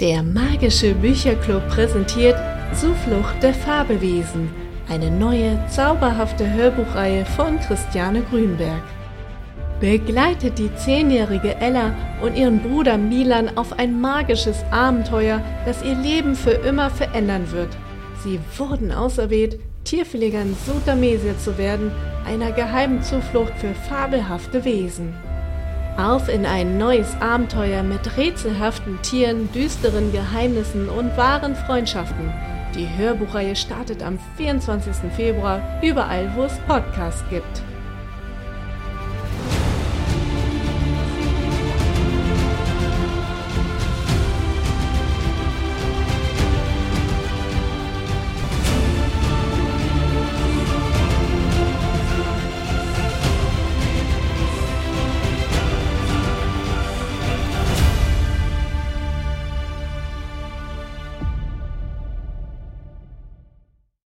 Der magische Bücherclub präsentiert Zuflucht der Fabelwesen, eine neue, zauberhafte Hörbuchreihe von Christiane Grünberg. Begleitet die zehnjährige Ella und ihren Bruder Milan auf ein magisches Abenteuer, das ihr Leben für immer verändern wird. Sie wurden auserwählt, Tierpflegern Sudamesia zu werden, einer geheimen Zuflucht für fabelhafte Wesen. Auf in ein neues Abenteuer mit rätselhaften Tieren, düsteren Geheimnissen und wahren Freundschaften. Die Hörbuchreihe startet am 24. Februar überall, wo es Podcasts gibt.